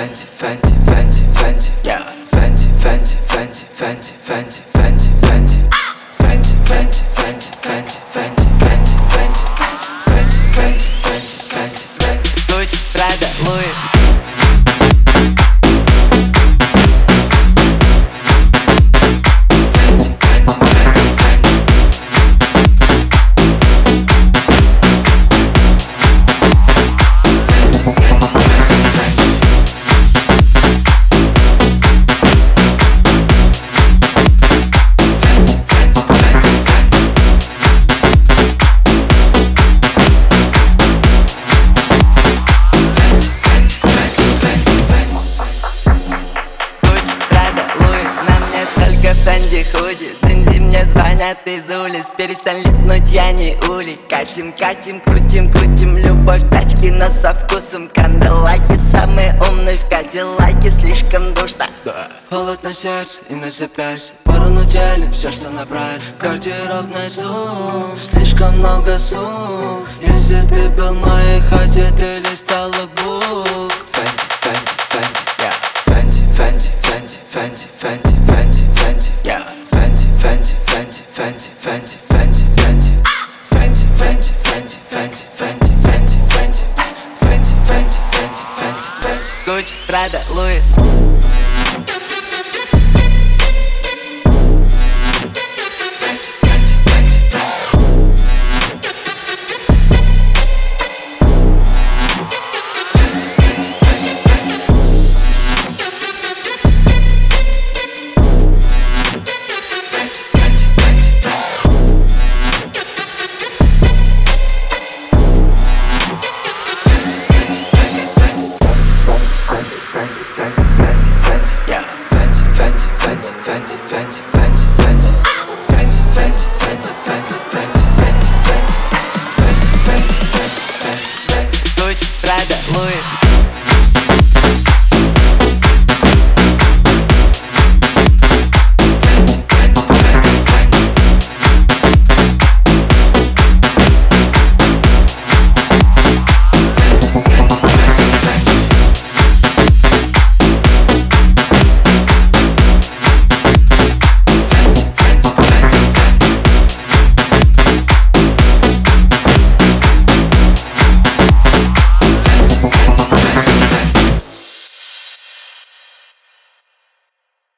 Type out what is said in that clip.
Fenty, Fenty, Fenty, Fenty, звонят из улиц Перестань липнуть, я не улей. Катим, катим, крутим, крутим Любовь тачки, но со вкусом. Канделаки самые умные в Кадиллаке Слишком душно. Холод на сердце и на запястье Пару делим все, что набрали. Гардеробный зум Слишком много сумм Если ты был в моей хате, ты листал логбук Фенти, Фенти, Фенти, yeah. Фенти, Фенти, Фенти, Фенти, Fenty, Fenty, Fenty, Fenty, Fenty, Fenty, Fenty, Fenty, Fenty, Fenty, Gucci, Prada, Louis. Thanks.